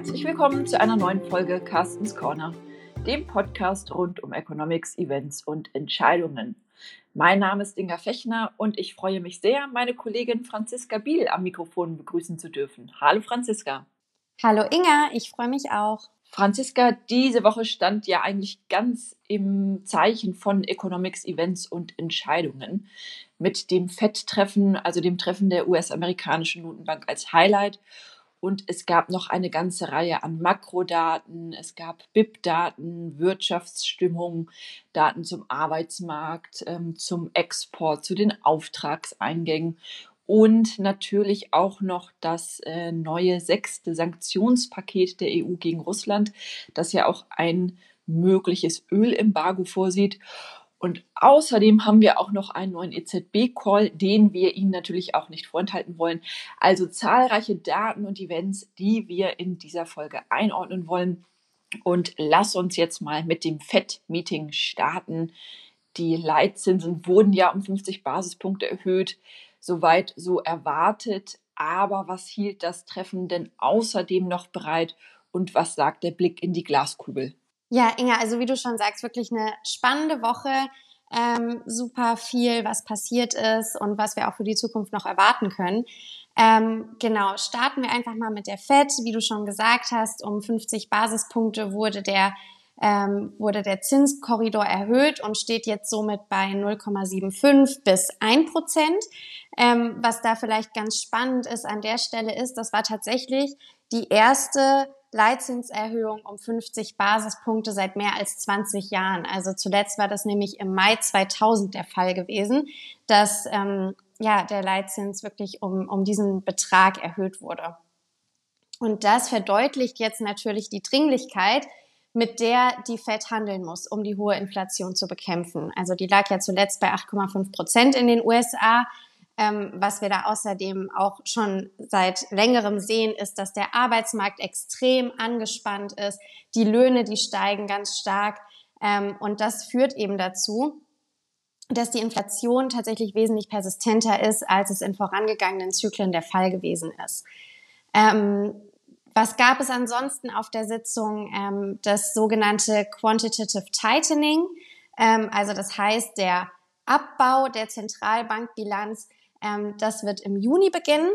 Herzlich willkommen zu einer neuen Folge Carstens Corner, dem Podcast rund um Economics, Events und Entscheidungen. Mein Name ist Inga Fechner und ich freue mich sehr, meine Kollegin Franziska Biel am Mikrofon begrüßen zu dürfen. Hallo Franziska. Hallo Inga, ich freue mich auch. Franziska, diese Woche stand ja eigentlich ganz im Zeichen von Economics, Events und Entscheidungen mit dem FED-Treffen, also dem Treffen der US-amerikanischen Notenbank als Highlight. Und es gab noch eine ganze Reihe an Makrodaten. Es gab BIP-Daten, Wirtschaftsstimmung, Daten zum Arbeitsmarkt, ähm, zum Export, zu den Auftragseingängen und natürlich auch noch das äh, neue sechste Sanktionspaket der EU gegen Russland, das ja auch ein mögliches Ölembargo vorsieht. Und außerdem haben wir auch noch einen neuen EZB-Call, den wir Ihnen natürlich auch nicht vorenthalten wollen. Also zahlreiche Daten und Events, die wir in dieser Folge einordnen wollen. Und lass uns jetzt mal mit dem FED-Meeting starten. Die Leitzinsen wurden ja um 50 Basispunkte erhöht soweit so erwartet. Aber was hielt das Treffen denn außerdem noch bereit und was sagt der Blick in die Glaskugel? Ja, Inga, also wie du schon sagst, wirklich eine spannende Woche. Ähm, super viel, was passiert ist und was wir auch für die Zukunft noch erwarten können. Ähm, genau, starten wir einfach mal mit der FED. Wie du schon gesagt hast, um 50 Basispunkte wurde der ähm, wurde der Zinskorridor erhöht und steht jetzt somit bei 0,75 bis 1 Prozent. Ähm, was da vielleicht ganz spannend ist an der Stelle ist, das war tatsächlich die erste Leitzinserhöhung um 50 Basispunkte seit mehr als 20 Jahren. Also zuletzt war das nämlich im Mai 2000 der Fall gewesen, dass ähm, ja der Leitzins wirklich um, um diesen Betrag erhöht wurde. Und das verdeutlicht jetzt natürlich die Dringlichkeit, mit der die Fed handeln muss, um die hohe Inflation zu bekämpfen. Also die lag ja zuletzt bei 8,5 Prozent in den USA. Ähm, was wir da außerdem auch schon seit längerem sehen, ist, dass der Arbeitsmarkt extrem angespannt ist. Die Löhne, die steigen ganz stark. Ähm, und das führt eben dazu, dass die Inflation tatsächlich wesentlich persistenter ist, als es in vorangegangenen Zyklen der Fall gewesen ist. Ähm, was gab es ansonsten auf der Sitzung? Ähm, das sogenannte Quantitative Tightening. Ähm, also das heißt, der Abbau der Zentralbankbilanz, ähm, das wird im Juni beginnen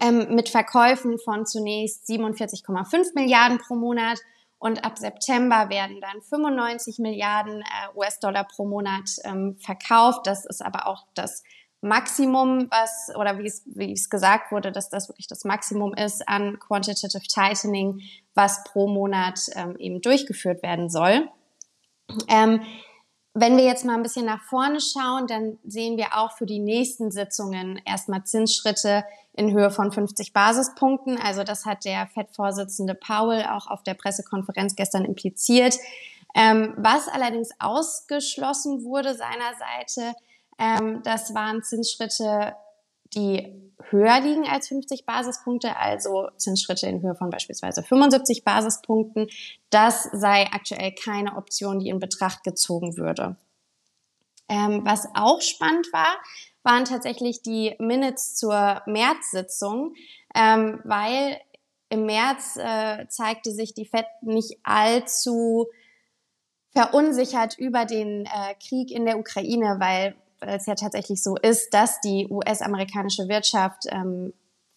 ähm, mit Verkäufen von zunächst 47,5 Milliarden pro Monat und ab September werden dann 95 Milliarden äh, US-Dollar pro Monat ähm, verkauft. Das ist aber auch das Maximum, was, oder wie es, wie es gesagt wurde, dass das wirklich das Maximum ist an Quantitative Tightening, was pro Monat ähm, eben durchgeführt werden soll. Ähm, wenn wir jetzt mal ein bisschen nach vorne schauen, dann sehen wir auch für die nächsten Sitzungen erstmal Zinsschritte in Höhe von 50 Basispunkten. Also das hat der FED-Vorsitzende Powell auch auf der Pressekonferenz gestern impliziert. Ähm, was allerdings ausgeschlossen wurde seiner Seite, ähm, das waren Zinsschritte, die höher liegen als 50 Basispunkte, also Zinsschritte in Höhe von beispielsweise 75 Basispunkten. Das sei aktuell keine Option, die in Betracht gezogen würde. Ähm, was auch spannend war, waren tatsächlich die Minutes zur März-Sitzung, ähm, weil im März äh, zeigte sich die FED nicht allzu verunsichert über den äh, Krieg in der Ukraine, weil weil es ja tatsächlich so ist, dass die US-amerikanische Wirtschaft ähm,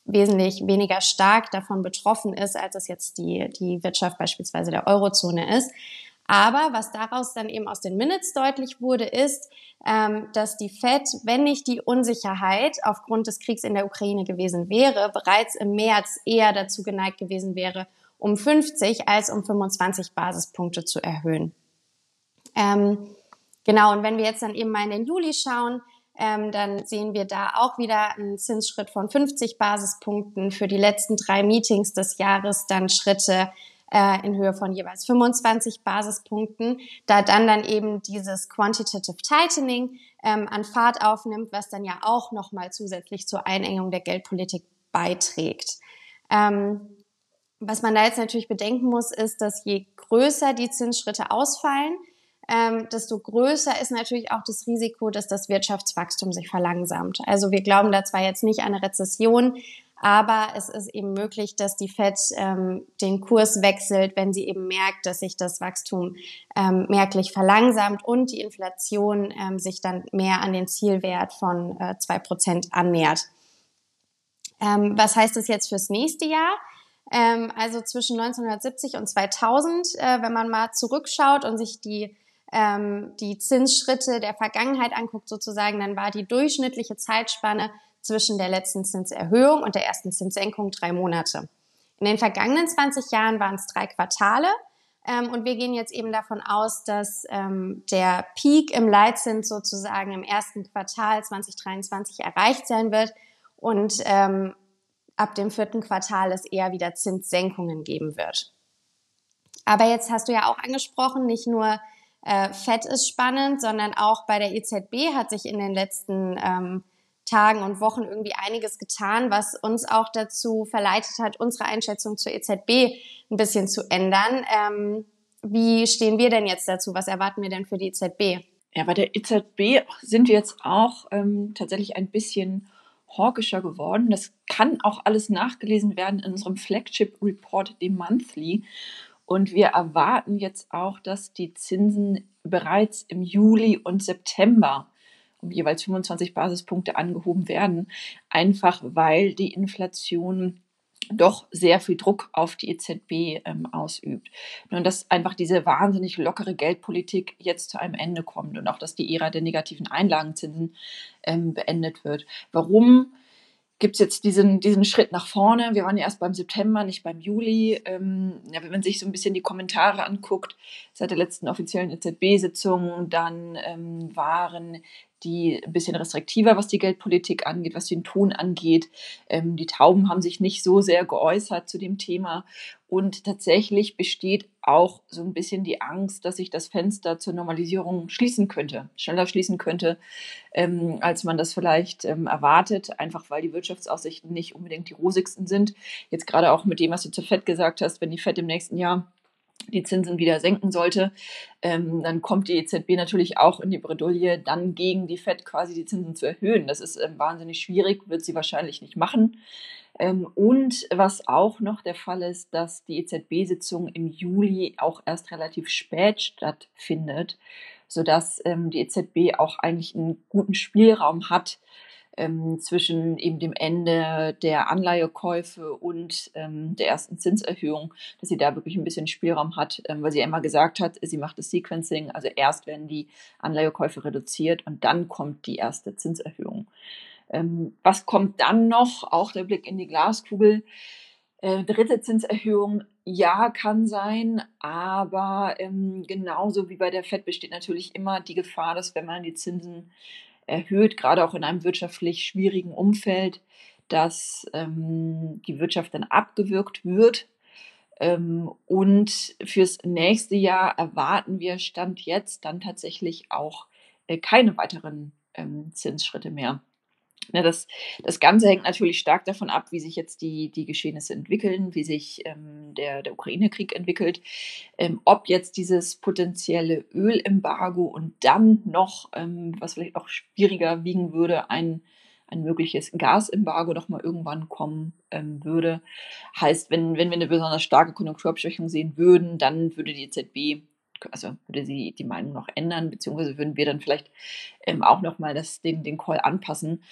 wesentlich weniger stark davon betroffen ist, als es jetzt die, die Wirtschaft beispielsweise der Eurozone ist. Aber was daraus dann eben aus den Minutes deutlich wurde, ist, ähm, dass die Fed, wenn nicht die Unsicherheit aufgrund des Kriegs in der Ukraine gewesen wäre, bereits im März eher dazu geneigt gewesen wäre, um 50 als um 25 Basispunkte zu erhöhen. Ähm, Genau, und wenn wir jetzt dann eben mal in den Juli schauen, ähm, dann sehen wir da auch wieder einen Zinsschritt von 50 Basispunkten für die letzten drei Meetings des Jahres, dann Schritte äh, in Höhe von jeweils 25 Basispunkten, da dann dann eben dieses Quantitative Tightening ähm, an Fahrt aufnimmt, was dann ja auch nochmal zusätzlich zur Einengung der Geldpolitik beiträgt. Ähm, was man da jetzt natürlich bedenken muss, ist, dass je größer die Zinsschritte ausfallen, ähm, desto größer ist natürlich auch das Risiko, dass das Wirtschaftswachstum sich verlangsamt. Also wir glauben da zwar jetzt nicht an eine Rezession, Aber es ist eben möglich, dass die Fed ähm, den Kurs wechselt, wenn sie eben merkt, dass sich das Wachstum ähm, merklich verlangsamt und die Inflation ähm, sich dann mehr an den Zielwert von äh, zwei äh, Prozent annähert. Ähm, was heißt das jetzt fürs nächste Jahr? Ähm, also zwischen 1970 und 2000, äh, wenn man mal zurückschaut und sich die ähm, die Zinsschritte der Vergangenheit anguckt sozusagen, dann war die durchschnittliche Zeitspanne zwischen der letzten Zinserhöhung und der ersten Zinssenkung drei Monate. In den vergangenen 20 Jahren waren es drei Quartale. Ähm, und wir gehen jetzt eben davon aus, dass ähm, der Peak im Leitzins sozusagen im ersten Quartal 2023 erreicht sein wird und ähm, ab dem vierten Quartal es eher wieder Zinssenkungen geben wird. Aber jetzt hast du ja auch angesprochen, nicht nur äh, Fett ist spannend, sondern auch bei der EZB hat sich in den letzten ähm, Tagen und Wochen irgendwie einiges getan, was uns auch dazu verleitet hat, unsere Einschätzung zur EZB ein bisschen zu ändern. Ähm, wie stehen wir denn jetzt dazu? Was erwarten wir denn für die EZB? Ja, bei der EZB sind wir jetzt auch ähm, tatsächlich ein bisschen hawkischer geworden. Das kann auch alles nachgelesen werden in unserem Flagship Report, dem Monthly. Und wir erwarten jetzt auch, dass die Zinsen bereits im Juli und September um jeweils 25 Basispunkte angehoben werden, einfach weil die Inflation doch sehr viel Druck auf die EZB ähm, ausübt. Und dass einfach diese wahnsinnig lockere Geldpolitik jetzt zu einem Ende kommt und auch, dass die Ära der negativen Einlagenzinsen ähm, beendet wird. Warum? Gibt es jetzt diesen, diesen Schritt nach vorne. Wir waren ja erst beim September, nicht beim Juli. Ähm, ja, wenn man sich so ein bisschen die Kommentare anguckt, seit der letzten offiziellen EZB-Sitzung, dann ähm, waren die ein bisschen restriktiver, was die Geldpolitik angeht, was den Ton angeht. Ähm, die Tauben haben sich nicht so sehr geäußert zu dem Thema. Und tatsächlich besteht auch so ein bisschen die Angst, dass sich das Fenster zur Normalisierung schließen könnte, schneller schließen könnte, ähm, als man das vielleicht ähm, erwartet, einfach weil die Wirtschaftsaussichten nicht unbedingt die rosigsten sind. Jetzt gerade auch mit dem, was du zur FED gesagt hast, wenn die FED im nächsten Jahr die Zinsen wieder senken sollte, ähm, dann kommt die EZB natürlich auch in die Bredouille, dann gegen die FED quasi die Zinsen zu erhöhen. Das ist ähm, wahnsinnig schwierig, wird sie wahrscheinlich nicht machen. Ähm, und was auch noch der Fall ist, dass die EZB-Sitzung im Juli auch erst relativ spät stattfindet, sodass ähm, die EZB auch eigentlich einen guten Spielraum hat, ähm, zwischen eben dem Ende der Anleihekäufe und ähm, der ersten Zinserhöhung, dass sie da wirklich ein bisschen Spielraum hat, ähm, weil sie ja immer gesagt hat, sie macht das Sequencing, also erst werden die Anleihekäufe reduziert und dann kommt die erste Zinserhöhung. Ähm, was kommt dann noch? Auch der Blick in die Glaskugel. Äh, dritte Zinserhöhung, ja, kann sein, aber ähm, genauso wie bei der FED besteht natürlich immer die Gefahr, dass wenn man die Zinsen erhöht, gerade auch in einem wirtschaftlich schwierigen Umfeld, dass ähm, die Wirtschaft dann abgewürgt wird. Ähm, und fürs nächste Jahr erwarten wir Stand jetzt dann tatsächlich auch äh, keine weiteren ähm, Zinsschritte mehr. Ne, das, das Ganze hängt natürlich stark davon ab, wie sich jetzt die, die Geschehnisse entwickeln, wie sich ähm, der, der Ukraine-Krieg entwickelt, ähm, ob jetzt dieses potenzielle Ölembargo und dann noch, ähm, was vielleicht auch schwieriger wiegen würde, ein, ein mögliches Gasembargo noch mal irgendwann kommen ähm, würde. Heißt, wenn, wenn wir eine besonders starke Konjunkturabschwächung sehen würden, dann würde die EZB also würde sie die Meinung noch ändern, beziehungsweise würden wir dann vielleicht ähm, auch nochmal den, den Call anpassen.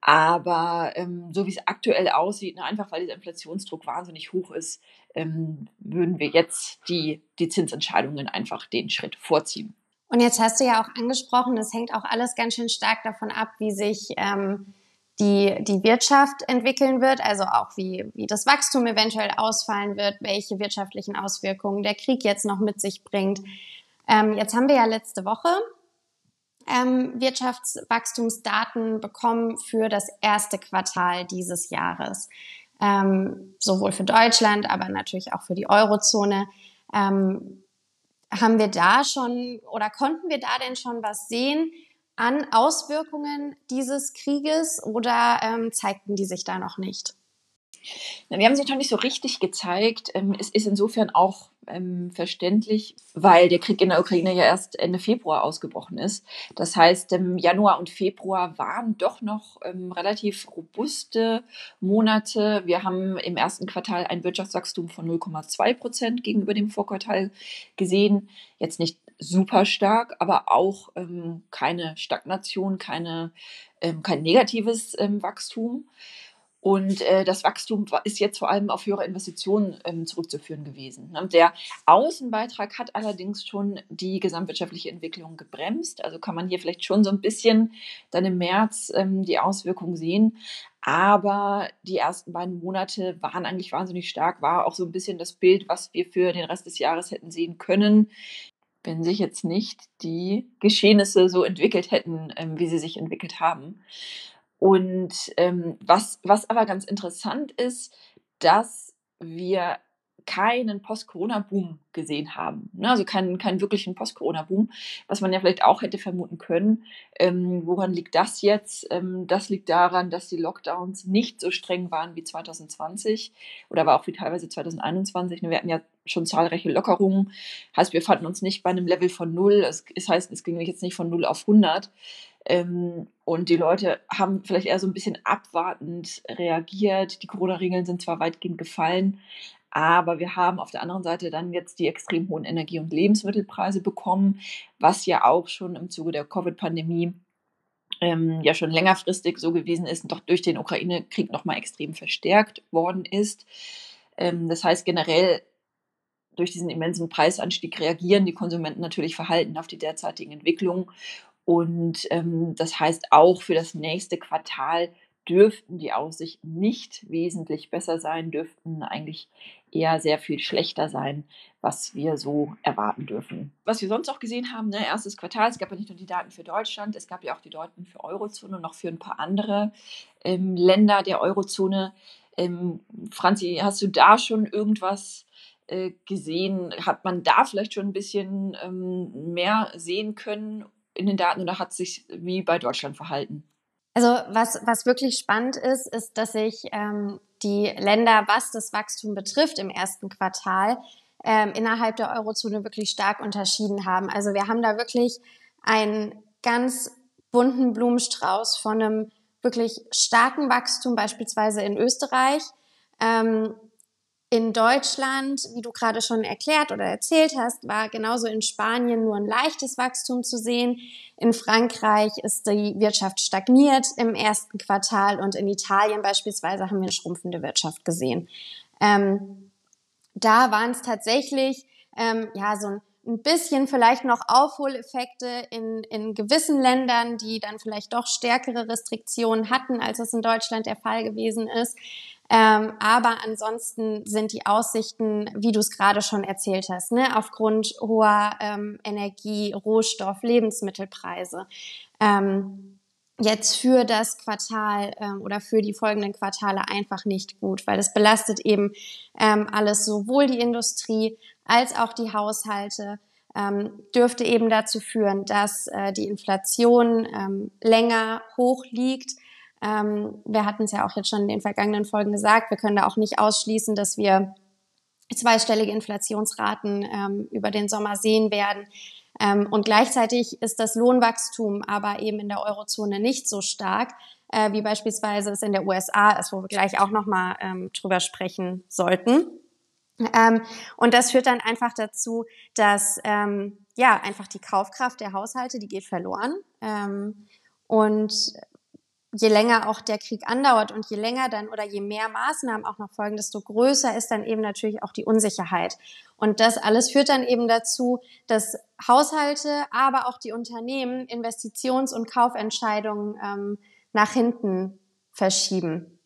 Aber ähm, so wie es aktuell aussieht, ne, einfach weil dieser Inflationsdruck wahnsinnig hoch ist, ähm, würden wir jetzt die, die Zinsentscheidungen einfach den Schritt vorziehen. Und jetzt hast du ja auch angesprochen, das hängt auch alles ganz schön stark davon ab, wie sich ähm, die, die Wirtschaft entwickeln wird, also auch wie, wie das Wachstum eventuell ausfallen wird, welche wirtschaftlichen Auswirkungen der Krieg jetzt noch mit sich bringt. Ähm, jetzt haben wir ja letzte Woche ähm, Wirtschaftswachstumsdaten bekommen für das erste Quartal dieses Jahres. Ähm, sowohl für Deutschland, aber natürlich auch für die Eurozone. Ähm, haben wir da schon oder konnten wir da denn schon was sehen, an Auswirkungen dieses Krieges oder ähm, zeigten die sich da noch nicht? Wir haben sich noch nicht so richtig gezeigt. Ähm, es ist insofern auch ähm, verständlich, weil der Krieg in der Ukraine ja erst Ende Februar ausgebrochen ist. Das heißt, Januar und Februar waren doch noch ähm, relativ robuste Monate. Wir haben im ersten Quartal ein Wirtschaftswachstum von 0,2 Prozent gegenüber dem Vorquartal gesehen. Jetzt nicht super stark, aber auch ähm, keine Stagnation, keine, ähm, kein negatives ähm, Wachstum. Und äh, das Wachstum ist jetzt vor allem auf höhere Investitionen ähm, zurückzuführen gewesen. Ne? Der Außenbeitrag hat allerdings schon die gesamtwirtschaftliche Entwicklung gebremst. Also kann man hier vielleicht schon so ein bisschen dann im März ähm, die Auswirkungen sehen. Aber die ersten beiden Monate waren eigentlich wahnsinnig stark, war auch so ein bisschen das Bild, was wir für den Rest des Jahres hätten sehen können, wenn sich jetzt nicht die Geschehnisse so entwickelt hätten, ähm, wie sie sich entwickelt haben. Und ähm, was, was aber ganz interessant ist, dass wir keinen Post-Corona-Boom gesehen haben. Ne? Also keinen, keinen wirklichen Post-Corona-Boom, was man ja vielleicht auch hätte vermuten können. Ähm, woran liegt das jetzt? Ähm, das liegt daran, dass die Lockdowns nicht so streng waren wie 2020 oder aber auch wie teilweise 2021. Wir hatten ja schon zahlreiche Lockerungen. Heißt, wir fanden uns nicht bei einem Level von null. Es heißt, es ging jetzt nicht von null auf 100. Ähm, und die Leute haben vielleicht eher so ein bisschen abwartend reagiert. Die Corona-Regeln sind zwar weitgehend gefallen, aber wir haben auf der anderen Seite dann jetzt die extrem hohen Energie- und Lebensmittelpreise bekommen, was ja auch schon im Zuge der Covid-Pandemie ähm, ja schon längerfristig so gewesen ist und doch durch den Ukraine-Krieg nochmal extrem verstärkt worden ist. Ähm, das heißt, generell durch diesen immensen Preisanstieg reagieren die Konsumenten natürlich verhalten auf die derzeitigen Entwicklungen und ähm, das heißt, auch für das nächste Quartal dürften die Aussichten nicht wesentlich besser sein, dürften eigentlich eher sehr viel schlechter sein, was wir so erwarten dürfen. Was wir sonst auch gesehen haben, ne, erstes Quartal, es gab ja nicht nur die Daten für Deutschland, es gab ja auch die Daten für Eurozone und noch für ein paar andere ähm, Länder der Eurozone. Ähm, Franzi, hast du da schon irgendwas äh, gesehen? Hat man da vielleicht schon ein bisschen ähm, mehr sehen können in den Daten oder hat sich wie bei Deutschland verhalten? Also was, was wirklich spannend ist, ist, dass sich ähm, die Länder, was das Wachstum betrifft im ersten Quartal, ähm, innerhalb der Eurozone wirklich stark unterschieden haben. Also wir haben da wirklich einen ganz bunten Blumenstrauß von einem wirklich starken Wachstum, beispielsweise in Österreich, ähm, in Deutschland, wie du gerade schon erklärt oder erzählt hast, war genauso in Spanien nur ein leichtes Wachstum zu sehen. In Frankreich ist die Wirtschaft stagniert im ersten Quartal und in Italien beispielsweise haben wir eine schrumpfende Wirtschaft gesehen. Ähm, da waren es tatsächlich ähm, ja so ein ein bisschen vielleicht noch Aufholeffekte in, in gewissen Ländern, die dann vielleicht doch stärkere Restriktionen hatten, als es in Deutschland der Fall gewesen ist. Ähm, aber ansonsten sind die Aussichten, wie du es gerade schon erzählt hast, ne, aufgrund hoher ähm, Energie, Rohstoff, Lebensmittelpreise. Ähm, jetzt für das Quartal ähm, oder für die folgenden Quartale einfach nicht gut, weil es belastet eben ähm, alles, sowohl die Industrie als auch die Haushalte. Ähm, dürfte eben dazu führen, dass äh, die Inflation ähm, länger hoch liegt ähm, wir hatten es ja auch jetzt schon in den vergangenen Folgen gesagt, wir können da auch nicht ausschließen, dass wir zweistellige Inflationsraten ähm, über den Sommer sehen werden. Ähm, und gleichzeitig ist das Lohnwachstum aber eben in der Eurozone nicht so stark, äh, wie beispielsweise es in der USA ist, wo wir gleich auch nochmal ähm, drüber sprechen sollten. Ähm, und das führt dann einfach dazu, dass ähm, ja einfach die Kaufkraft der Haushalte, die geht verloren. Ähm, und je länger auch der Krieg andauert und je länger dann oder je mehr Maßnahmen auch noch folgen, desto größer ist dann eben natürlich auch die Unsicherheit. Und das alles führt dann eben dazu, dass Haushalte, aber auch die Unternehmen Investitions- und Kaufentscheidungen ähm, nach hinten verschieben.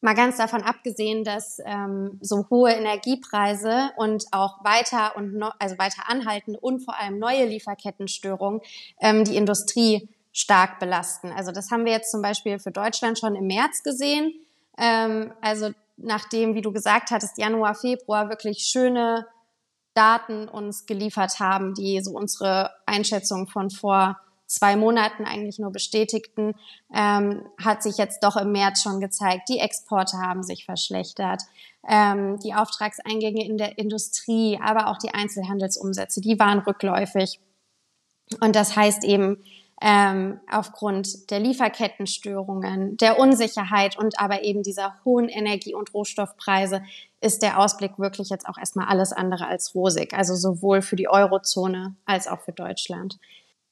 Mal ganz davon abgesehen, dass ähm, so hohe Energiepreise und auch weiter und no, also weiter anhalten und vor allem neue Lieferkettenstörungen ähm, die Industrie stark belasten. Also das haben wir jetzt zum Beispiel für Deutschland schon im März gesehen. Ähm, also nachdem, wie du gesagt hattest, Januar, Februar wirklich schöne Daten uns geliefert haben, die so unsere Einschätzung von vor zwei Monaten eigentlich nur bestätigten, ähm, hat sich jetzt doch im März schon gezeigt. Die Exporte haben sich verschlechtert. Ähm, die Auftragseingänge in der Industrie, aber auch die Einzelhandelsumsätze, die waren rückläufig. Und das heißt eben, ähm, aufgrund der Lieferkettenstörungen, der Unsicherheit und aber eben dieser hohen Energie- und Rohstoffpreise ist der Ausblick wirklich jetzt auch erstmal alles andere als rosig. Also sowohl für die Eurozone als auch für Deutschland.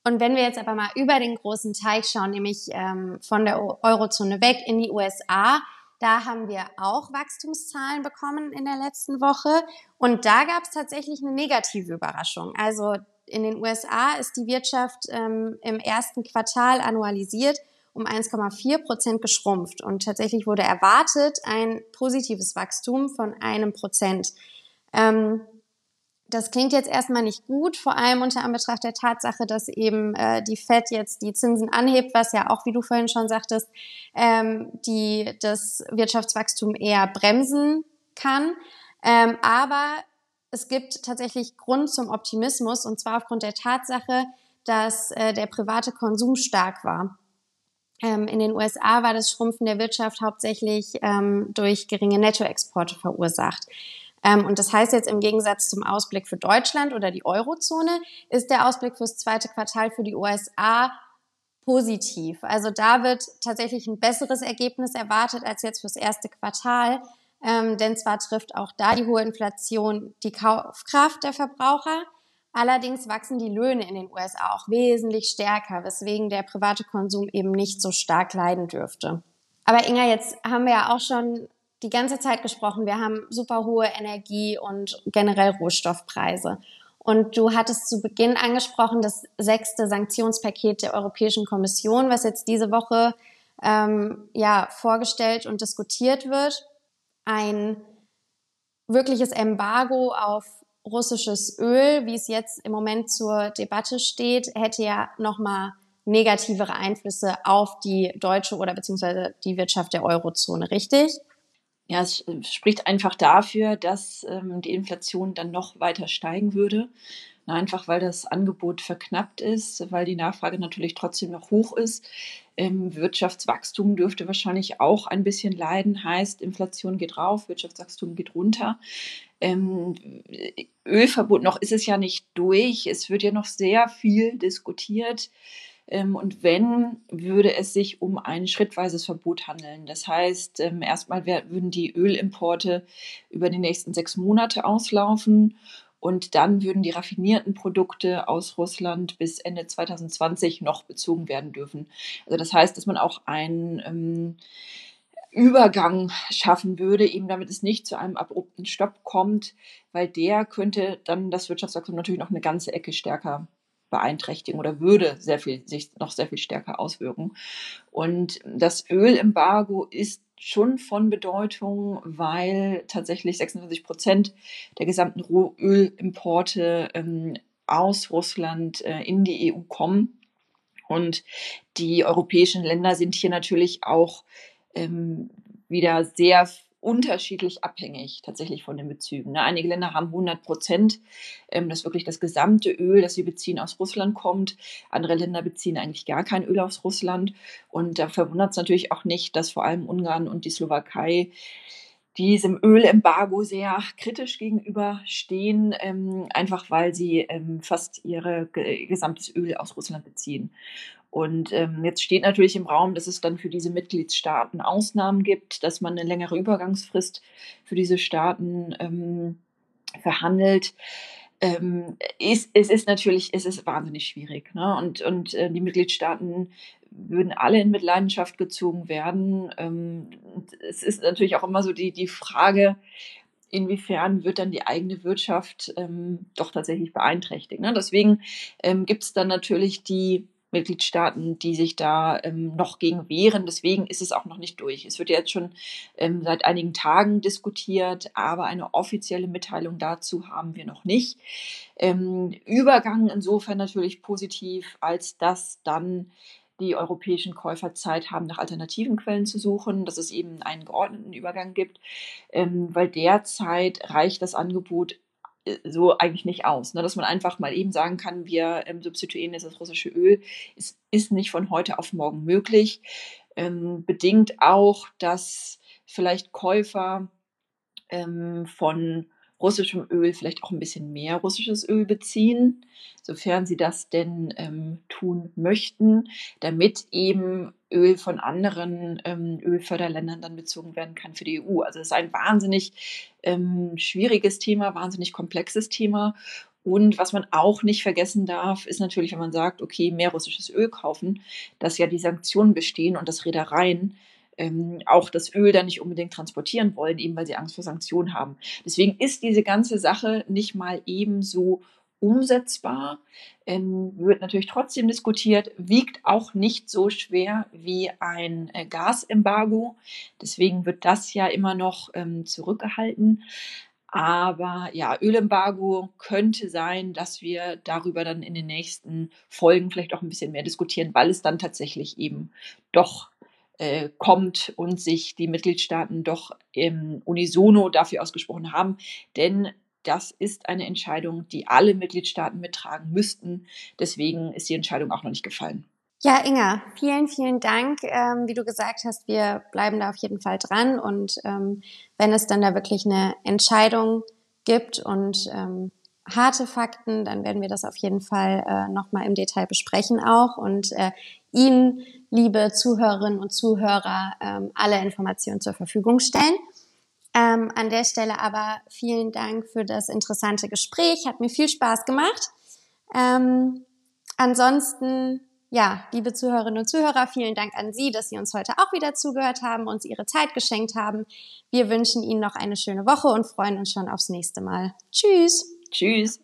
Und wenn wir jetzt aber mal über den großen Teich schauen, nämlich ähm, von der Eurozone weg in die USA, da haben wir auch Wachstumszahlen bekommen in der letzten Woche. Und da gab es tatsächlich eine negative Überraschung. Also in den USA ist die Wirtschaft ähm, im ersten Quartal annualisiert um 1,4 Prozent geschrumpft. Und tatsächlich wurde erwartet ein positives Wachstum von einem Prozent. Ähm, das klingt jetzt erstmal nicht gut, vor allem unter Anbetracht der Tatsache, dass eben äh, die Fed jetzt die Zinsen anhebt, was ja auch, wie du vorhin schon sagtest, ähm, die das Wirtschaftswachstum eher bremsen kann. Ähm, aber es gibt tatsächlich Grund zum Optimismus und zwar aufgrund der Tatsache, dass äh, der private Konsum stark war. Ähm, in den USA war das Schrumpfen der Wirtschaft hauptsächlich ähm, durch geringe Nettoexporte verursacht. Ähm, und das heißt jetzt im Gegensatz zum Ausblick für Deutschland oder die Eurozone ist der Ausblick fürs zweite Quartal für die USA positiv. Also da wird tatsächlich ein besseres Ergebnis erwartet als jetzt fürs erste Quartal. Ähm, denn zwar trifft auch da die hohe Inflation die Kaufkraft der Verbraucher. Allerdings wachsen die Löhne in den USA auch wesentlich stärker, weswegen der private Konsum eben nicht so stark leiden dürfte. Aber Inga, jetzt haben wir ja auch schon die ganze Zeit gesprochen. Wir haben super hohe Energie und generell Rohstoffpreise. Und du hattest zu Beginn angesprochen, das sechste Sanktionspaket der Europäischen Kommission, was jetzt diese Woche ähm, ja vorgestellt und diskutiert wird. Ein wirkliches Embargo auf russisches Öl, wie es jetzt im Moment zur Debatte steht, hätte ja nochmal negativere Einflüsse auf die deutsche oder beziehungsweise die Wirtschaft der Eurozone, richtig? Ja, es spricht einfach dafür, dass ähm, die Inflation dann noch weiter steigen würde. Einfach weil das Angebot verknappt ist, weil die Nachfrage natürlich trotzdem noch hoch ist. Ähm, Wirtschaftswachstum dürfte wahrscheinlich auch ein bisschen leiden, heißt Inflation geht rauf, Wirtschaftswachstum geht runter. Ähm, Ölverbot noch ist es ja nicht durch. Es wird ja noch sehr viel diskutiert. Ähm, und wenn, würde es sich um ein schrittweises Verbot handeln. Das heißt, ähm, erstmal würden die Ölimporte über die nächsten sechs Monate auslaufen und dann würden die raffinierten Produkte aus Russland bis Ende 2020 noch bezogen werden dürfen. Also das heißt, dass man auch ein ähm, Übergang schaffen würde, eben damit es nicht zu einem abrupten Stopp kommt, weil der könnte dann das Wirtschaftswachstum natürlich noch eine ganze Ecke stärker beeinträchtigen oder würde sehr viel, sich noch sehr viel stärker auswirken. Und das Ölembargo ist schon von Bedeutung, weil tatsächlich 26 Prozent der gesamten Rohölimporte ähm, aus Russland äh, in die EU kommen. Und die europäischen Länder sind hier natürlich auch ähm, wieder sehr unterschiedlich abhängig tatsächlich von den Bezügen. Ne? Einige Länder haben 100 Prozent, ähm, dass wirklich das gesamte Öl, das sie beziehen, aus Russland kommt. Andere Länder beziehen eigentlich gar kein Öl aus Russland. Und da verwundert es natürlich auch nicht, dass vor allem Ungarn und die Slowakei diesem Ölembargo sehr kritisch gegenüberstehen, ähm, einfach weil sie ähm, fast ihr gesamtes Öl aus Russland beziehen. Und ähm, jetzt steht natürlich im Raum, dass es dann für diese Mitgliedstaaten Ausnahmen gibt, dass man eine längere Übergangsfrist für diese Staaten ähm, verhandelt. Ähm, ist, es ist natürlich, es ist wahnsinnig schwierig. Ne? Und, und äh, die Mitgliedstaaten würden alle in Mitleidenschaft gezogen werden. Ähm, es ist natürlich auch immer so die, die Frage, inwiefern wird dann die eigene Wirtschaft ähm, doch tatsächlich beeinträchtigt. Ne? Deswegen ähm, gibt es dann natürlich die Mitgliedstaaten, die sich da ähm, noch gegen wehren. Deswegen ist es auch noch nicht durch. Es wird jetzt schon ähm, seit einigen Tagen diskutiert, aber eine offizielle Mitteilung dazu haben wir noch nicht. Ähm, Übergang insofern natürlich positiv, als dass dann die europäischen Käufer Zeit haben, nach alternativen Quellen zu suchen, dass es eben einen geordneten Übergang gibt, ähm, weil derzeit reicht das Angebot so eigentlich nicht aus. Ne? Dass man einfach mal eben sagen kann, wir ähm, substituieren jetzt das russische Öl. Es ist nicht von heute auf morgen möglich. Ähm, bedingt auch, dass vielleicht Käufer ähm, von russischem Öl vielleicht auch ein bisschen mehr russisches Öl beziehen, sofern sie das denn ähm, tun möchten, damit eben Öl von anderen ähm, Ölförderländern dann bezogen werden kann für die EU. Also es ist ein wahnsinnig ähm, schwieriges Thema, wahnsinnig komplexes Thema. Und was man auch nicht vergessen darf, ist natürlich, wenn man sagt, okay, mehr russisches Öl kaufen, dass ja die Sanktionen bestehen und dass Reedereien ähm, auch das Öl dann nicht unbedingt transportieren wollen, eben weil sie Angst vor Sanktionen haben. Deswegen ist diese ganze Sache nicht mal ebenso umsetzbar, ähm, wird natürlich trotzdem diskutiert, wiegt auch nicht so schwer wie ein äh, Gasembargo. Deswegen wird das ja immer noch ähm, zurückgehalten. Aber ja, Ölembargo könnte sein, dass wir darüber dann in den nächsten Folgen vielleicht auch ein bisschen mehr diskutieren, weil es dann tatsächlich eben doch äh, kommt und sich die Mitgliedstaaten doch im Unisono dafür ausgesprochen haben. Denn das ist eine Entscheidung, die alle Mitgliedstaaten mittragen müssten. Deswegen ist die Entscheidung auch noch nicht gefallen. Ja, Inga, vielen, vielen Dank. Ähm, wie du gesagt hast, wir bleiben da auf jeden Fall dran. Und ähm, wenn es dann da wirklich eine Entscheidung gibt und ähm, harte Fakten, dann werden wir das auf jeden Fall äh, nochmal im Detail besprechen auch und äh, Ihnen, liebe Zuhörerinnen und Zuhörer, ähm, alle Informationen zur Verfügung stellen. Ähm, an der Stelle aber vielen Dank für das interessante Gespräch, hat mir viel Spaß gemacht. Ähm, ansonsten, ja, liebe Zuhörerinnen und Zuhörer, vielen Dank an Sie, dass Sie uns heute auch wieder zugehört haben, uns Ihre Zeit geschenkt haben. Wir wünschen Ihnen noch eine schöne Woche und freuen uns schon aufs nächste Mal. Tschüss! Tschüss.